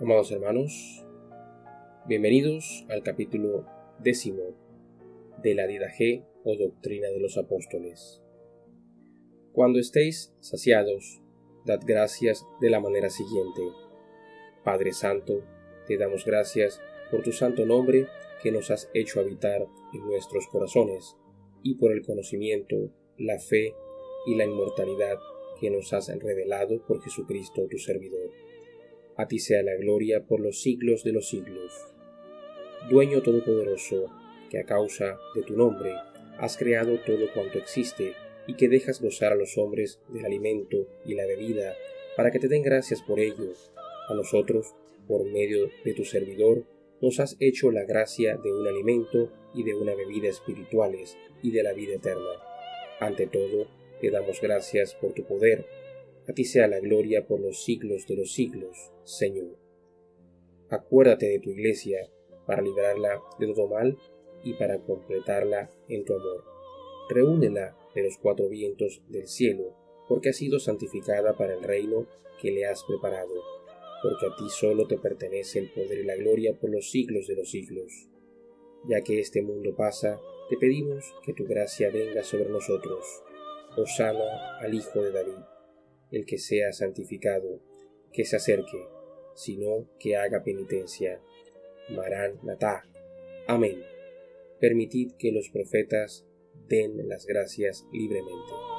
Amados hermanos, bienvenidos al capítulo décimo de la Didaje o Doctrina de los Apóstoles. Cuando estéis saciados, dad gracias de la manera siguiente. Padre Santo, te damos gracias por tu santo nombre que nos has hecho habitar en nuestros corazones y por el conocimiento, la fe y la inmortalidad que nos has revelado por Jesucristo tu servidor a ti sea la gloria por los siglos de los siglos. Dueño Todopoderoso, que a causa de tu nombre has creado todo cuanto existe y que dejas gozar a los hombres del alimento y la bebida, para que te den gracias por ello, a nosotros, por medio de tu servidor, nos has hecho la gracia de un alimento y de una bebida espirituales y de la vida eterna. Ante todo, te damos gracias por tu poder, a ti sea la gloria por los siglos de los siglos, Señor. Acuérdate de tu iglesia para librarla de todo mal y para completarla en tu amor. Reúnela de los cuatro vientos del cielo, porque ha sido santificada para el reino que le has preparado, porque a ti solo te pertenece el poder y la gloria por los siglos de los siglos. Ya que este mundo pasa, te pedimos que tu gracia venga sobre nosotros. Osana al Hijo de David el que sea santificado, que se acerque, sino que haga penitencia. Marán Natá. Amén. Permitid que los profetas den las gracias libremente.